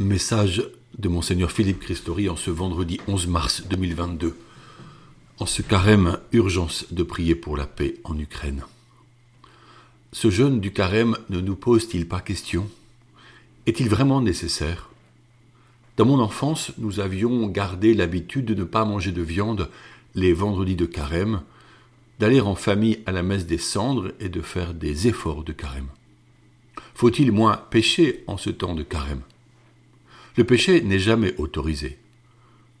Message de Monseigneur Philippe Christori en ce vendredi 11 mars 2022. En ce carême, urgence de prier pour la paix en Ukraine. Ce jeûne du carême ne nous pose-t-il pas question? Est-il vraiment nécessaire? Dans mon enfance, nous avions gardé l'habitude de ne pas manger de viande les vendredis de carême, d'aller en famille à la messe des cendres et de faire des efforts de carême. Faut-il moins pécher en ce temps de carême? Le péché n'est jamais autorisé.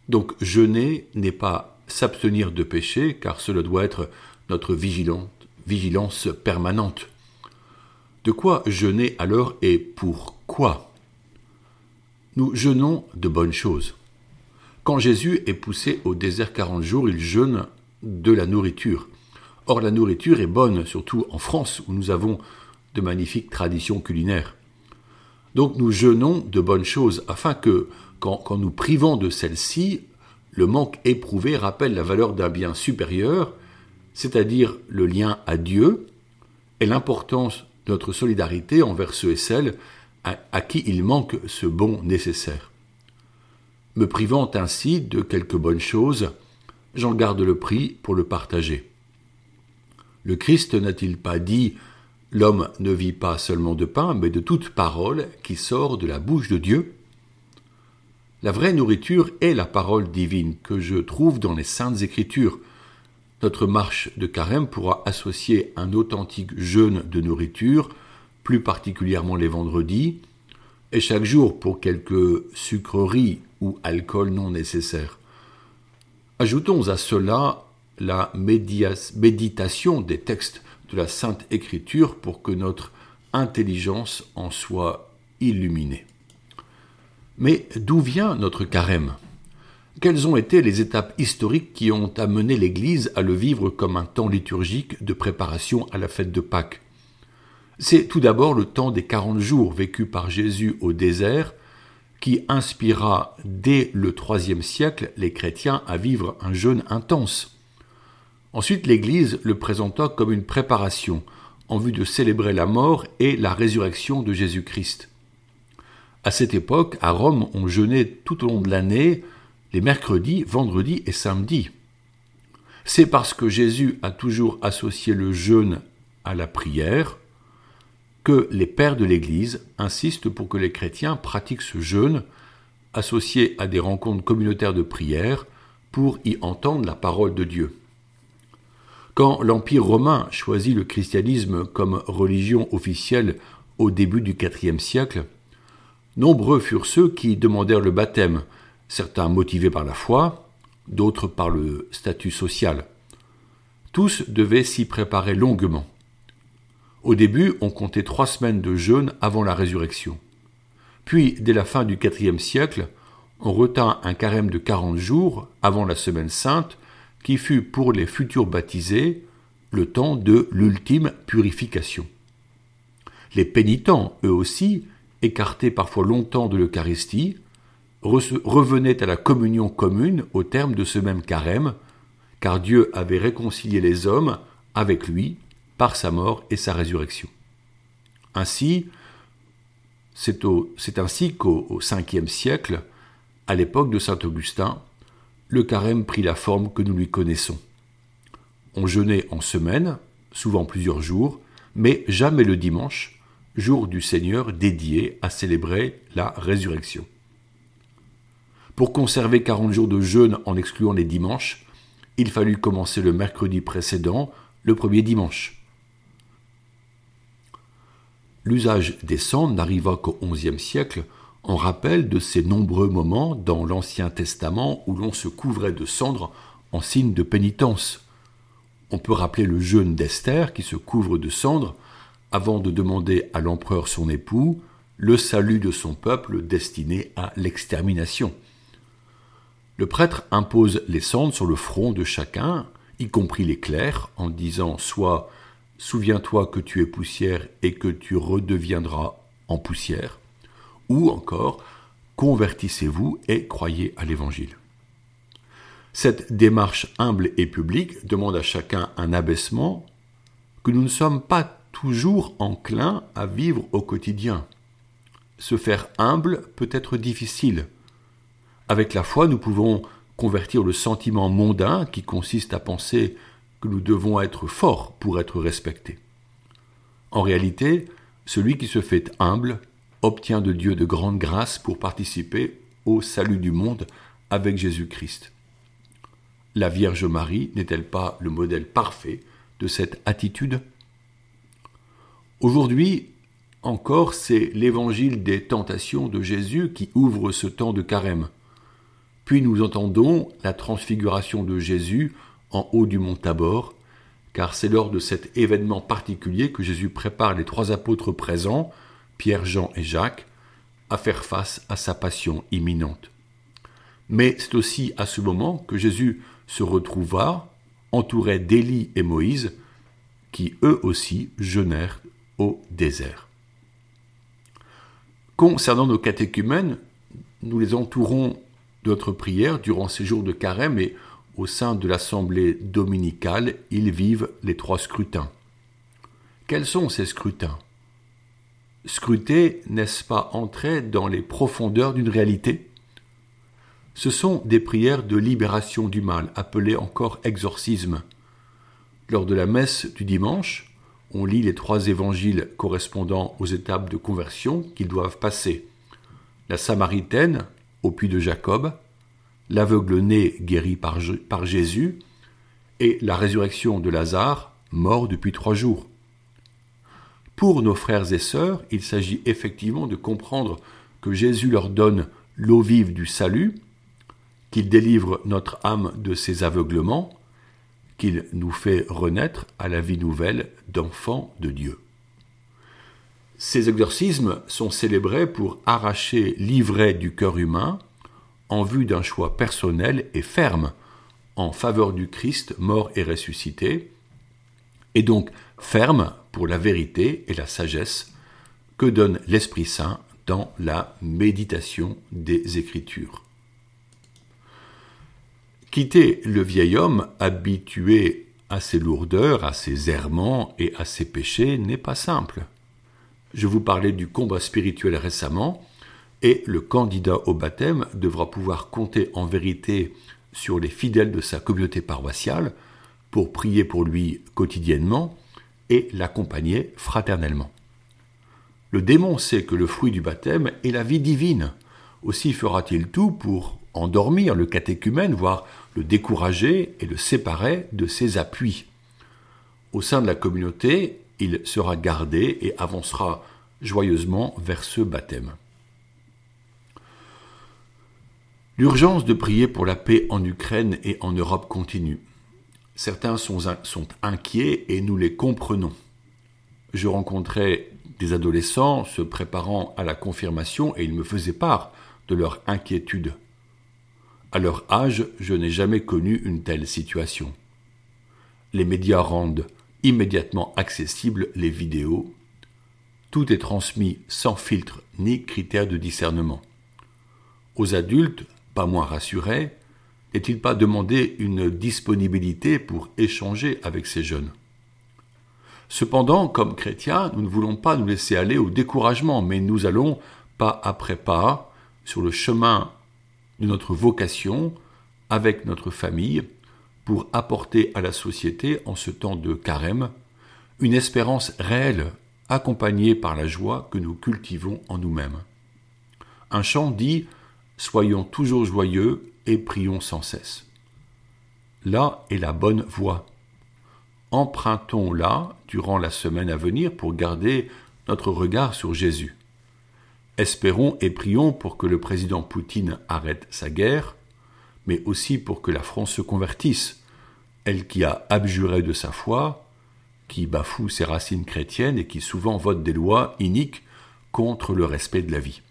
Donc jeûner n'est pas s'abstenir de péché, car cela doit être notre vigilance permanente. De quoi jeûner alors et pourquoi Nous jeûnons de bonnes choses. Quand Jésus est poussé au désert quarante jours, il jeûne de la nourriture. Or la nourriture est bonne, surtout en France, où nous avons de magnifiques traditions culinaires. Donc nous jeûnons de bonnes choses, afin que, quand, nous privons de celles-ci, le manque éprouvé rappelle la valeur d'un bien supérieur, c'est-à-dire le lien à Dieu et l'importance de notre solidarité envers ceux et celles à, qui il manque ce bon nécessaire. Me privant ainsi de quelques bonnes choses, j'en garde le prix pour le partager. Le Christ n'a-t-il pas dit L'homme ne vit pas seulement de pain, mais de toute parole qui sort de la bouche de Dieu. La vraie nourriture est la parole divine que je trouve dans les saintes écritures. Notre marche de carême pourra associer un authentique jeûne de nourriture, plus particulièrement les vendredis, et chaque jour pour quelques sucreries ou alcool non nécessaires. Ajoutons à cela la méditation des textes de la Sainte Écriture pour que notre intelligence en soit illuminée. Mais d'où vient notre carême? Quelles ont été les étapes historiques qui ont amené l'Église à le vivre comme un temps liturgique de préparation à la fête de Pâques? C'est tout d'abord le temps des quarante jours vécus par Jésus au désert qui inspira dès le IIIe siècle les chrétiens à vivre un jeûne intense. Ensuite, l'Église le présenta comme une préparation en vue de célébrer la mort et la résurrection de Jésus-Christ. À cette époque, à Rome, on jeûnait tout au long de l'année, les mercredis, vendredis et samedis. C'est parce que Jésus a toujours associé le jeûne à la prière que les pères de l'Église insistent pour que les chrétiens pratiquent ce jeûne associé à des rencontres communautaires de prière pour y entendre la parole de Dieu. Quand l'Empire romain choisit le christianisme comme religion officielle au début du IVe siècle, nombreux furent ceux qui demandèrent le baptême, certains motivés par la foi, d'autres par le statut social. Tous devaient s'y préparer longuement. Au début, on comptait trois semaines de jeûne avant la résurrection. Puis, dès la fin du IVe siècle, on retint un carême de quarante jours avant la semaine sainte qui fut pour les futurs baptisés le temps de l'ultime purification. Les pénitents, eux aussi, écartés parfois longtemps de l'Eucharistie, revenaient à la communion commune au terme de ce même carême, car Dieu avait réconcilié les hommes avec lui par sa mort et sa résurrection. Ainsi, c'est ainsi qu'au Ve siècle, à l'époque de saint Augustin, le carême prit la forme que nous lui connaissons. On jeûnait en semaine, souvent plusieurs jours, mais jamais le dimanche, jour du Seigneur dédié à célébrer la résurrection. Pour conserver quarante jours de jeûne en excluant les dimanches, il fallut commencer le mercredi précédent, le premier dimanche. L'usage des cendres n'arriva qu'au XIe siècle, en rappel de ces nombreux moments dans l'Ancien Testament où l'on se couvrait de cendres en signe de pénitence. On peut rappeler le jeûne d'Esther qui se couvre de cendres avant de demander à l'empereur son époux le salut de son peuple destiné à l'extermination. Le prêtre impose les cendres sur le front de chacun, y compris les clercs, en disant soit Souviens-toi que tu es poussière et que tu redeviendras en poussière, ou encore convertissez-vous et croyez à l'Évangile. Cette démarche humble et publique demande à chacun un abaissement que nous ne sommes pas toujours enclins à vivre au quotidien. se faire humble peut être difficile. Avec la foi, nous pouvons convertir le sentiment mondain qui consiste à penser que nous devons être forts pour être respectés. En réalité, celui qui se fait humble obtient de Dieu de grandes grâces pour participer au salut du monde avec Jésus-Christ. La Vierge Marie n'est-elle pas le modèle parfait de cette attitude? Aujourd'hui encore, c'est l'évangile des tentations de Jésus qui ouvre ce temps de carême. Puis nous entendons la transfiguration de Jésus en haut du mont Tabor, car c'est lors de cet événement particulier que Jésus prépare les trois apôtres présents, Pierre, Jean et Jacques, à faire face à sa passion imminente. Mais c'est aussi à ce moment que Jésus se retrouva entouré d'Élie et Moïse, qui eux aussi jeûnèrent au désert. Concernant nos catéchumènes, nous les entourons de notre prière durant ces jours de carême et au sein de l'assemblée dominicale, ils vivent les trois scrutins. Quels sont ces scrutins? Scruter, n'est-ce pas entrer dans les profondeurs d'une réalité? Ce sont des prières de libération du mal, appelées encore exorcisme. Lors de la messe du dimanche, on lit les trois évangiles correspondant aux étapes de conversion qu'ils doivent passer. La Samaritaine, au puits de Jacob, l'aveugle né guéri par, par Jésus, et la résurrection de Lazare, mort depuis trois jours. Pour nos frères et sœurs, il s'agit effectivement de comprendre que Jésus leur donne l'eau vive du salut, qu'il délivre notre âme de ses aveuglements, qu'il nous fait renaître à la vie nouvelle d'enfants de Dieu. Ces exorcismes sont célébrés pour arracher l'ivraie du cœur humain en vue d'un choix personnel et ferme en faveur du Christ mort et ressuscité, et donc ferme pour la vérité et la sagesse que donne l'Esprit Saint dans la méditation des Écritures. Quitter le vieil homme habitué à ses lourdeurs, à ses errements et à ses péchés n'est pas simple. Je vous parlais du combat spirituel récemment, et le candidat au baptême devra pouvoir compter en vérité sur les fidèles de sa communauté paroissiale pour prier pour lui quotidiennement et l'accompagner fraternellement. Le démon sait que le fruit du baptême est la vie divine. Aussi fera-t-il tout pour endormir le catéchumène, voire le décourager et le séparer de ses appuis. Au sein de la communauté, il sera gardé et avancera joyeusement vers ce baptême. L'urgence de prier pour la paix en Ukraine et en Europe continue. Certains sont, inquiets et nous les comprenons. Je rencontrais des adolescents se préparant à la confirmation et ils me faisaient part de leur inquiétude. À leur âge, je n'ai jamais connu une telle situation. Les médias rendent immédiatement accessibles les vidéos. Tout est transmis sans filtre ni critère de discernement. Aux adultes, pas moins rassuré, n'est-il pas demandé une disponibilité pour échanger avec ces jeunes? Cependant, comme chrétiens, nous ne voulons pas nous laisser aller au découragement, mais nous allons pas après pas sur le chemin de notre vocation avec notre famille pour apporter à la société en ce temps de carême une espérance réelle accompagnée par la joie que nous cultivons en nous-mêmes. Un chant dit Soyons toujours joyeux prions sans cesse. Là est la bonne voie. Empruntons-la durant la semaine à venir pour garder notre regard sur Jésus. Espérons et prions pour que le président Poutine arrête sa guerre, mais aussi pour que la France se convertisse, elle qui a abjuré de sa foi, qui bafoue ses racines chrétiennes et qui souvent vote des lois iniques contre le respect de la vie.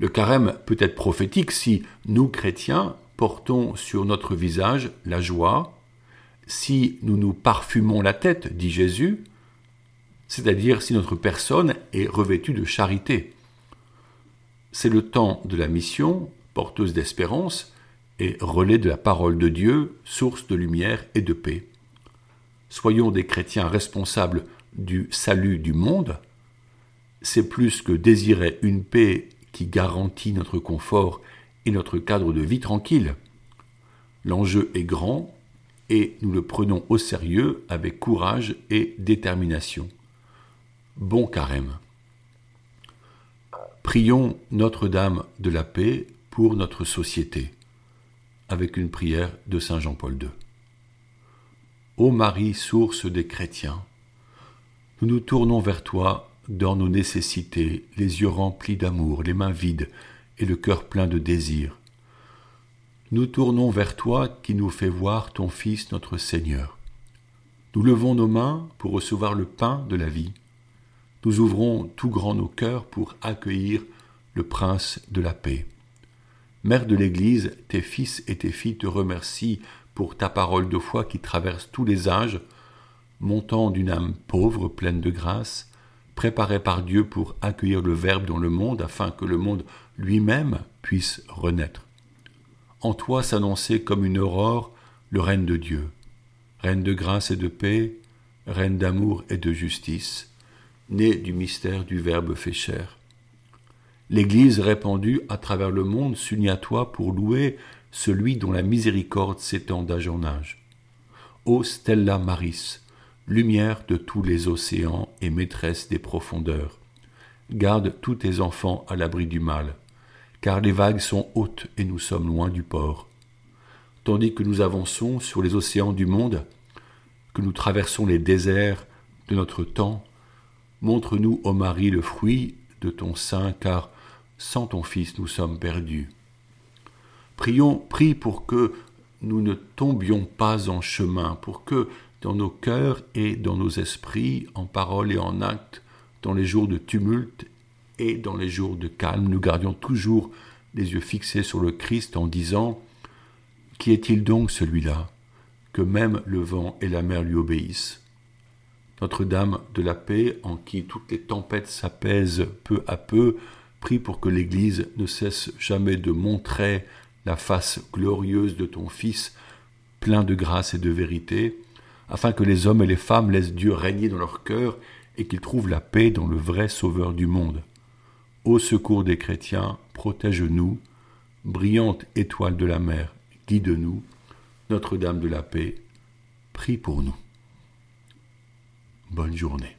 Le carême peut être prophétique si nous, chrétiens, portons sur notre visage la joie, si nous nous parfumons la tête, dit Jésus, c'est-à-dire si notre personne est revêtue de charité. C'est le temps de la mission, porteuse d'espérance, et relais de la parole de Dieu, source de lumière et de paix. Soyons des chrétiens responsables du salut du monde, c'est plus que désirer une paix qui garantit notre confort et notre cadre de vie tranquille. L'enjeu est grand et nous le prenons au sérieux avec courage et détermination. Bon carême. Prions Notre-Dame de la paix pour notre société, avec une prière de Saint Jean-Paul II. Ô Marie, source des chrétiens, nous nous tournons vers toi dans nos nécessités, les yeux remplis d'amour, les mains vides et le cœur plein de désir. Nous tournons vers toi qui nous fais voir ton Fils notre Seigneur. Nous levons nos mains pour recevoir le pain de la vie. Nous ouvrons tout grand nos cœurs pour accueillir le Prince de la paix. Mère de l'Église, tes fils et tes filles te remercient pour ta parole de foi qui traverse tous les âges, montant d'une âme pauvre, pleine de grâce, préparée par Dieu pour accueillir le Verbe dans le monde afin que le monde lui-même puisse renaître. En toi s'annonçait comme une aurore le règne de Dieu, reine de grâce et de paix, reine d'amour et de justice, né du mystère du Verbe fait chair. L'Église répandue à travers le monde s'unit à toi pour louer celui dont la miséricorde s'étend d'âge en âge. Ô Stella Maris, lumière de tous les océans et maîtresse des profondeurs, garde tous tes enfants à l'abri du mal, car les vagues sont hautes et nous sommes loin du port. Tandis que nous avançons sur les océans du monde, que nous traversons les déserts de notre temps, montre-nous, ô Marie, le fruit de ton sein, car sans ton Fils nous sommes perdus. Prions, prie pour que nous ne tombions pas en chemin, pour que dans nos cœurs et dans nos esprits, en parole et en acte, dans les jours de tumulte et dans les jours de calme, nous gardions toujours les yeux fixés sur le Christ en disant Qui est-il donc celui-là que même le vent et la mer lui obéissent? Notre-Dame de la paix, en qui toutes les tempêtes s'apaisent peu à peu, prie pour que l'Église ne cesse jamais de montrer la face glorieuse de ton Fils, plein de grâce et de vérité, afin que les hommes et les femmes laissent Dieu régner dans leur cœur et qu'ils trouvent la paix dans le vrai Sauveur du monde. Au secours des chrétiens, protège-nous, brillante étoile de la mer, guide-nous, Notre-Dame de la paix, prie pour nous. Bonne journée.